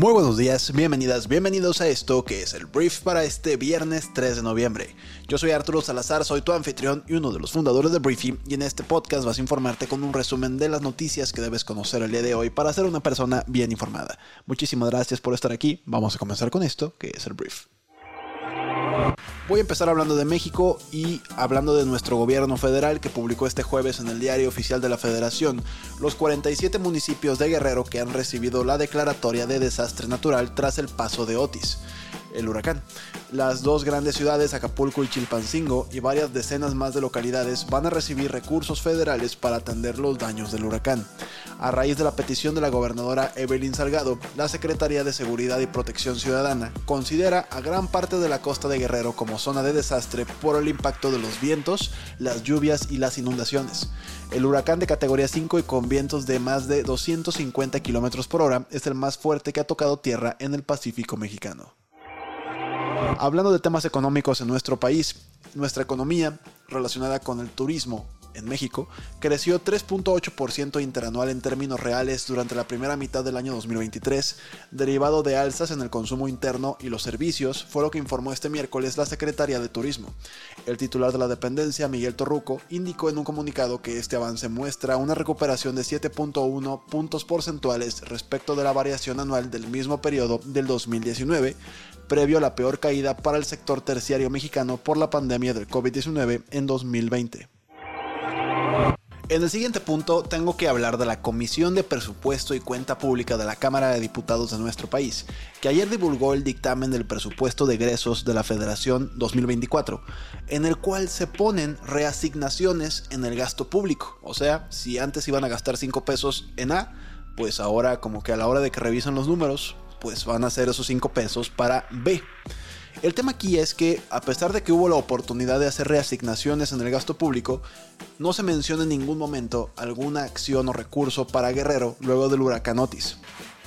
Muy buenos días, bienvenidas, bienvenidos a esto que es el brief para este viernes 3 de noviembre. Yo soy Arturo Salazar, soy tu anfitrión y uno de los fundadores de Briefing y en este podcast vas a informarte con un resumen de las noticias que debes conocer el día de hoy para ser una persona bien informada. Muchísimas gracias por estar aquí, vamos a comenzar con esto que es el brief. Voy a empezar hablando de México y hablando de nuestro gobierno federal que publicó este jueves en el Diario Oficial de la Federación. Los 47 municipios de Guerrero que han recibido la declaratoria de desastre natural tras el paso de Otis el huracán. Las dos grandes ciudades, Acapulco y Chilpancingo, y varias decenas más de localidades van a recibir recursos federales para atender los daños del huracán. A raíz de la petición de la gobernadora Evelyn Salgado, la Secretaría de Seguridad y Protección Ciudadana considera a gran parte de la costa de Guerrero como zona de desastre por el impacto de los vientos, las lluvias y las inundaciones. El huracán de categoría 5 y con vientos de más de 250 km por hora es el más fuerte que ha tocado tierra en el Pacífico mexicano. Hablando de temas económicos en nuestro país, nuestra economía relacionada con el turismo en México creció 3.8% interanual en términos reales durante la primera mitad del año 2023, derivado de alzas en el consumo interno y los servicios, fue lo que informó este miércoles la Secretaría de Turismo. El titular de la dependencia, Miguel Torruco, indicó en un comunicado que este avance muestra una recuperación de 7.1 puntos porcentuales respecto de la variación anual del mismo periodo del 2019, previo a la peor caída para el sector terciario mexicano por la pandemia del COVID-19 en 2020. En el siguiente punto tengo que hablar de la Comisión de Presupuesto y Cuenta Pública de la Cámara de Diputados de nuestro país, que ayer divulgó el dictamen del presupuesto de egresos de la Federación 2024, en el cual se ponen reasignaciones en el gasto público. O sea, si antes iban a gastar 5 pesos en A, pues ahora como que a la hora de que revisan los números, pues van a hacer esos 5 pesos para B. El tema aquí es que, a pesar de que hubo la oportunidad de hacer reasignaciones en el gasto público, no se menciona en ningún momento alguna acción o recurso para Guerrero luego del huracán Otis.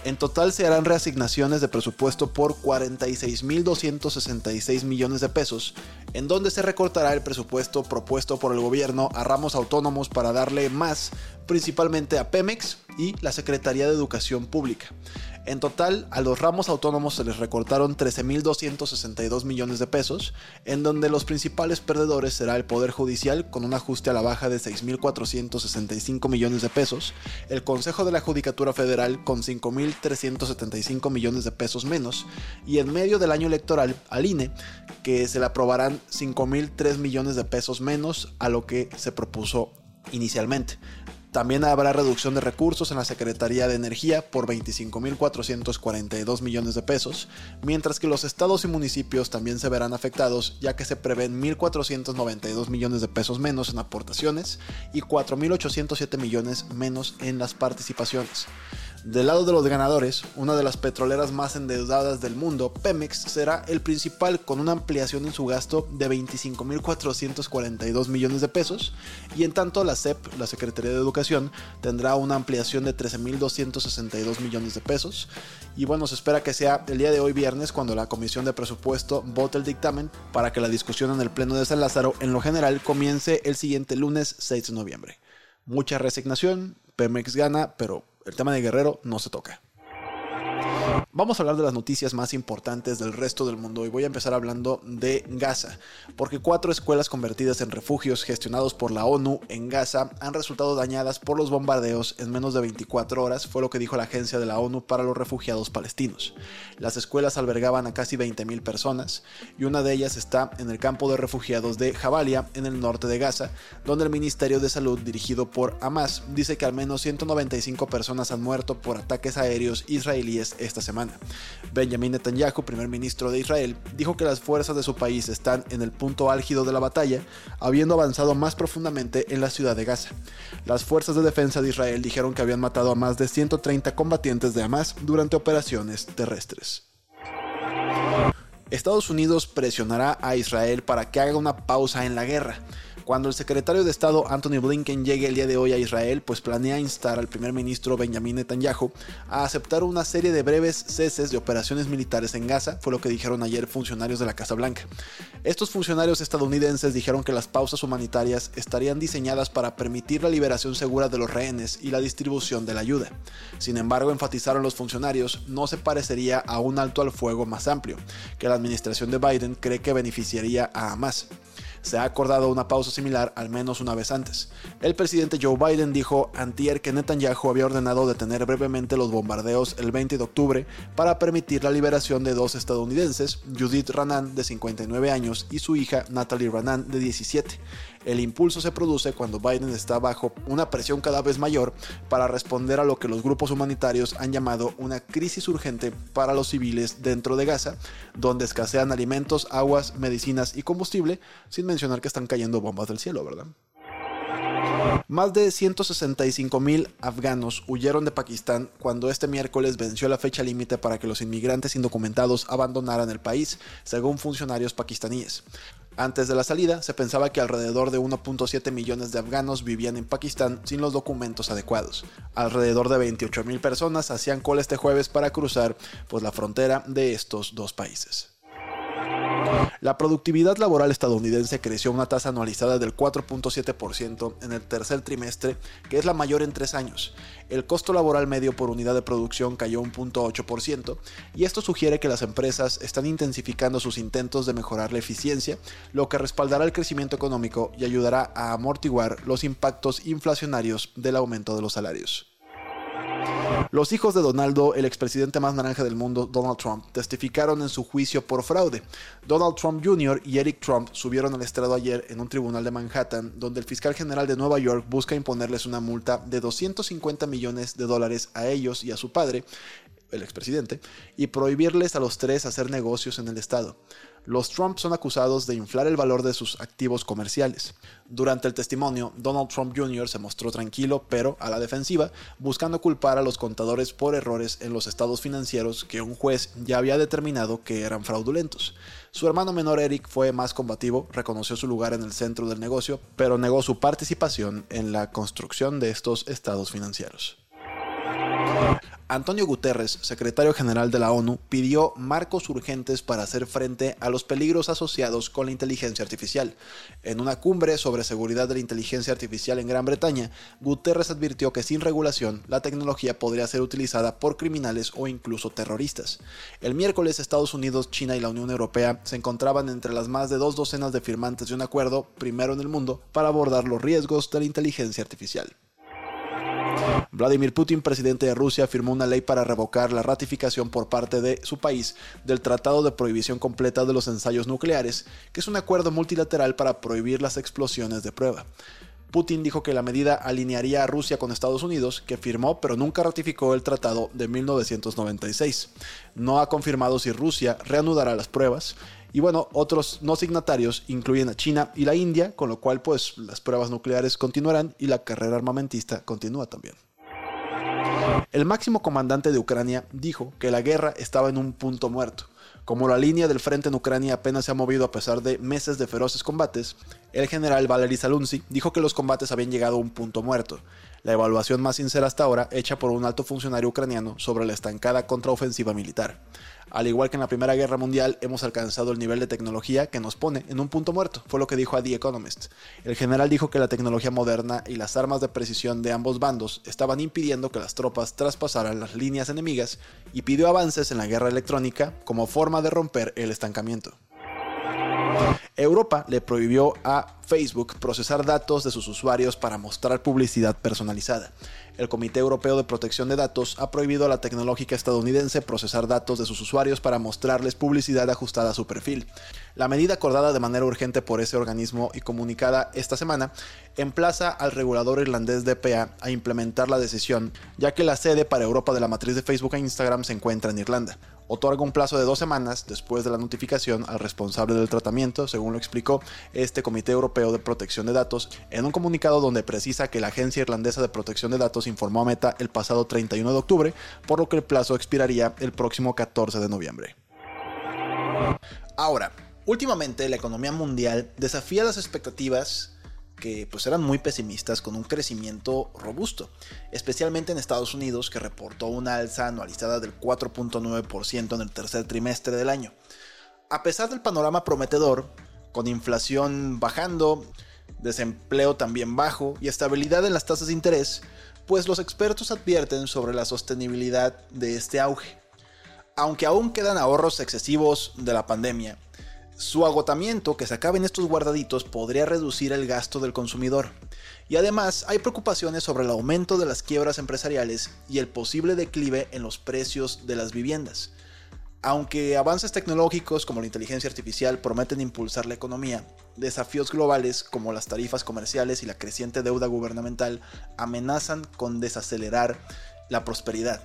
En total se harán reasignaciones de presupuesto por 46.266 millones de pesos, en donde se recortará el presupuesto propuesto por el gobierno a ramos autónomos para darle más, principalmente a Pemex y la Secretaría de Educación Pública. En total, a los ramos autónomos se les recortaron 13.262 millones de pesos, en donde los principales perdedores será el Poder Judicial con un ajuste a la baja de 6.465 millones de pesos, el Consejo de la Judicatura Federal con 5.375 millones de pesos menos, y en medio del año electoral al INE, que se le aprobarán 5.003 millones de pesos menos a lo que se propuso inicialmente. También habrá reducción de recursos en la Secretaría de Energía por 25.442 millones de pesos, mientras que los estados y municipios también se verán afectados ya que se prevén 1.492 millones de pesos menos en aportaciones y 4.807 millones menos en las participaciones. Del lado de los ganadores, una de las petroleras más endeudadas del mundo, Pemex, será el principal con una ampliación en su gasto de 25.442 millones de pesos y en tanto la SEP, la Secretaría de Educación, tendrá una ampliación de 13.262 millones de pesos y bueno, se espera que sea el día de hoy viernes cuando la Comisión de Presupuesto vote el dictamen para que la discusión en el Pleno de San Lázaro en lo general comience el siguiente lunes 6 de noviembre. Mucha resignación, Pemex gana, pero el tema de Guerrero no se toca. Vamos a hablar de las noticias más importantes del resto del mundo y voy a empezar hablando de Gaza, porque cuatro escuelas convertidas en refugios gestionados por la ONU en Gaza han resultado dañadas por los bombardeos en menos de 24 horas, fue lo que dijo la agencia de la ONU para los refugiados palestinos. Las escuelas albergaban a casi 20.000 personas y una de ellas está en el campo de refugiados de Jabalia, en el norte de Gaza, donde el Ministerio de Salud dirigido por Hamas dice que al menos 195 personas han muerto por ataques aéreos israelíes esta semana. Benjamin Netanyahu, primer ministro de Israel, dijo que las fuerzas de su país están en el punto álgido de la batalla, habiendo avanzado más profundamente en la ciudad de Gaza. Las fuerzas de defensa de Israel dijeron que habían matado a más de 130 combatientes de Hamas durante operaciones terrestres. Estados Unidos presionará a Israel para que haga una pausa en la guerra. Cuando el secretario de Estado Anthony Blinken llegue el día de hoy a Israel, pues planea instar al primer ministro Benjamin Netanyahu a aceptar una serie de breves ceses de operaciones militares en Gaza, fue lo que dijeron ayer funcionarios de la Casa Blanca. Estos funcionarios estadounidenses dijeron que las pausas humanitarias estarían diseñadas para permitir la liberación segura de los rehenes y la distribución de la ayuda. Sin embargo, enfatizaron los funcionarios, no se parecería a un alto al fuego más amplio, que la administración de Biden cree que beneficiaría a Hamas se ha acordado una pausa similar al menos una vez antes. El presidente Joe Biden dijo antier que Netanyahu había ordenado detener brevemente los bombardeos el 20 de octubre para permitir la liberación de dos estadounidenses, Judith Ranan de 59 años y su hija Natalie Ranan de 17. El impulso se produce cuando Biden está bajo una presión cada vez mayor para responder a lo que los grupos humanitarios han llamado una crisis urgente para los civiles dentro de Gaza, donde escasean alimentos, aguas, medicinas y combustible, sin mencionar que están cayendo bombas del cielo, ¿verdad? Más de 165 mil afganos huyeron de Pakistán cuando este miércoles venció la fecha límite para que los inmigrantes indocumentados abandonaran el país, según funcionarios pakistaníes. Antes de la salida, se pensaba que alrededor de 1.7 millones de afganos vivían en Pakistán sin los documentos adecuados. Alrededor de 28 mil personas hacían cola este jueves para cruzar pues, la frontera de estos dos países. La productividad laboral estadounidense creció a una tasa anualizada del 4.7% en el tercer trimestre, que es la mayor en tres años. El costo laboral medio por unidad de producción cayó un 1.8% y esto sugiere que las empresas están intensificando sus intentos de mejorar la eficiencia, lo que respaldará el crecimiento económico y ayudará a amortiguar los impactos inflacionarios del aumento de los salarios. Los hijos de Donaldo, el expresidente más naranja del mundo, Donald Trump, testificaron en su juicio por fraude. Donald Trump Jr. y Eric Trump subieron al estrado ayer en un tribunal de Manhattan, donde el fiscal general de Nueva York busca imponerles una multa de 250 millones de dólares a ellos y a su padre, el expresidente, y prohibirles a los tres hacer negocios en el estado los Trump son acusados de inflar el valor de sus activos comerciales. Durante el testimonio, Donald Trump Jr. se mostró tranquilo, pero a la defensiva, buscando culpar a los contadores por errores en los estados financieros que un juez ya había determinado que eran fraudulentos. Su hermano menor Eric fue más combativo, reconoció su lugar en el centro del negocio, pero negó su participación en la construcción de estos estados financieros. Antonio Guterres, secretario general de la ONU, pidió marcos urgentes para hacer frente a los peligros asociados con la inteligencia artificial. En una cumbre sobre seguridad de la inteligencia artificial en Gran Bretaña, Guterres advirtió que sin regulación la tecnología podría ser utilizada por criminales o incluso terroristas. El miércoles Estados Unidos, China y la Unión Europea se encontraban entre las más de dos docenas de firmantes de un acuerdo, primero en el mundo, para abordar los riesgos de la inteligencia artificial. Vladimir Putin, presidente de Rusia, firmó una ley para revocar la ratificación por parte de su país del Tratado de Prohibición Completa de los Ensayos Nucleares, que es un acuerdo multilateral para prohibir las explosiones de prueba. Putin dijo que la medida alinearía a Rusia con Estados Unidos, que firmó pero nunca ratificó el tratado de 1996. No ha confirmado si Rusia reanudará las pruebas. Y bueno, otros no signatarios incluyen a China y la India, con lo cual pues las pruebas nucleares continuarán y la carrera armamentista continúa también. El máximo comandante de Ucrania dijo que la guerra estaba en un punto muerto. Como la línea del frente en Ucrania apenas se ha movido a pesar de meses de feroces combates, el general Valery Salunzi dijo que los combates habían llegado a un punto muerto la evaluación más sincera hasta ahora hecha por un alto funcionario ucraniano sobre la estancada contraofensiva militar. Al igual que en la Primera Guerra Mundial, hemos alcanzado el nivel de tecnología que nos pone en un punto muerto, fue lo que dijo a The Economist. El general dijo que la tecnología moderna y las armas de precisión de ambos bandos estaban impidiendo que las tropas traspasaran las líneas enemigas y pidió avances en la guerra electrónica como forma de romper el estancamiento. Europa le prohibió a Facebook procesar datos de sus usuarios para mostrar publicidad personalizada. El Comité Europeo de Protección de Datos ha prohibido a la tecnológica estadounidense procesar datos de sus usuarios para mostrarles publicidad ajustada a su perfil. La medida acordada de manera urgente por ese organismo y comunicada esta semana emplaza al regulador irlandés DPA a implementar la decisión, ya que la sede para Europa de la matriz de Facebook e Instagram se encuentra en Irlanda otorga un plazo de dos semanas después de la notificación al responsable del tratamiento, según lo explicó este Comité Europeo de Protección de Datos en un comunicado donde precisa que la Agencia Irlandesa de Protección de Datos informó a Meta el pasado 31 de octubre, por lo que el plazo expiraría el próximo 14 de noviembre. Ahora, últimamente la economía mundial desafía las expectativas que pues eran muy pesimistas con un crecimiento robusto, especialmente en Estados Unidos que reportó una alza anualizada del 4.9% en el tercer trimestre del año. A pesar del panorama prometedor, con inflación bajando, desempleo también bajo y estabilidad en las tasas de interés, pues los expertos advierten sobre la sostenibilidad de este auge. Aunque aún quedan ahorros excesivos de la pandemia, su agotamiento, que se acaben estos guardaditos, podría reducir el gasto del consumidor. Y además hay preocupaciones sobre el aumento de las quiebras empresariales y el posible declive en los precios de las viviendas. Aunque avances tecnológicos como la inteligencia artificial prometen impulsar la economía, desafíos globales como las tarifas comerciales y la creciente deuda gubernamental amenazan con desacelerar la prosperidad.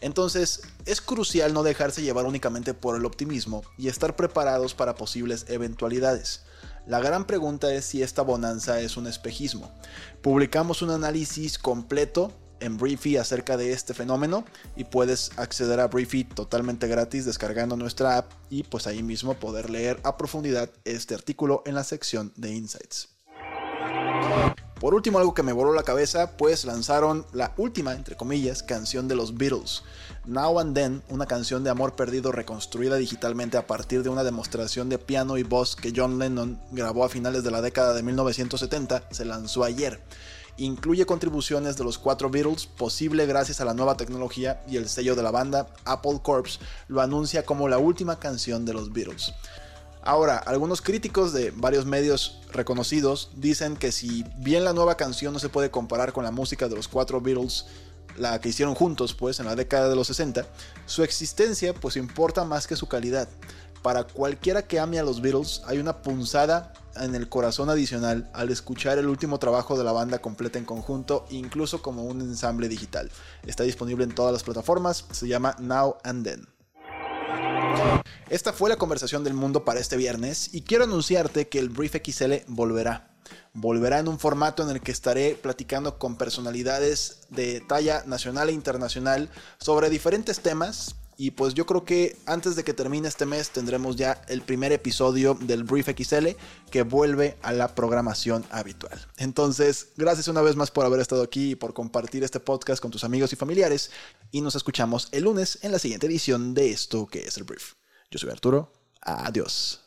Entonces, es crucial no dejarse llevar únicamente por el optimismo y estar preparados para posibles eventualidades. La gran pregunta es si esta bonanza es un espejismo. Publicamos un análisis completo en Briefy acerca de este fenómeno y puedes acceder a Briefy totalmente gratis descargando nuestra app y pues ahí mismo poder leer a profundidad este artículo en la sección de Insights. Por último, algo que me voló la cabeza, pues lanzaron la última, entre comillas, canción de los Beatles. Now and Then, una canción de amor perdido reconstruida digitalmente a partir de una demostración de piano y voz que John Lennon grabó a finales de la década de 1970, se lanzó ayer. Incluye contribuciones de los cuatro Beatles, posible gracias a la nueva tecnología y el sello de la banda, Apple Corps, lo anuncia como la última canción de los Beatles. Ahora, algunos críticos de varios medios reconocidos dicen que si bien la nueva canción no se puede comparar con la música de los cuatro Beatles, la que hicieron juntos pues en la década de los 60, su existencia pues importa más que su calidad. Para cualquiera que ame a los Beatles hay una punzada en el corazón adicional al escuchar el último trabajo de la banda completa en conjunto, incluso como un ensamble digital. Está disponible en todas las plataformas, se llama Now and Then. Esta fue la conversación del mundo para este viernes y quiero anunciarte que el Brief XL volverá. Volverá en un formato en el que estaré platicando con personalidades de talla nacional e internacional sobre diferentes temas. Y pues yo creo que antes de que termine este mes tendremos ya el primer episodio del Brief XL que vuelve a la programación habitual. Entonces, gracias una vez más por haber estado aquí y por compartir este podcast con tus amigos y familiares. Y nos escuchamos el lunes en la siguiente edición de esto que es el Brief. Yo soy Arturo. Adiós.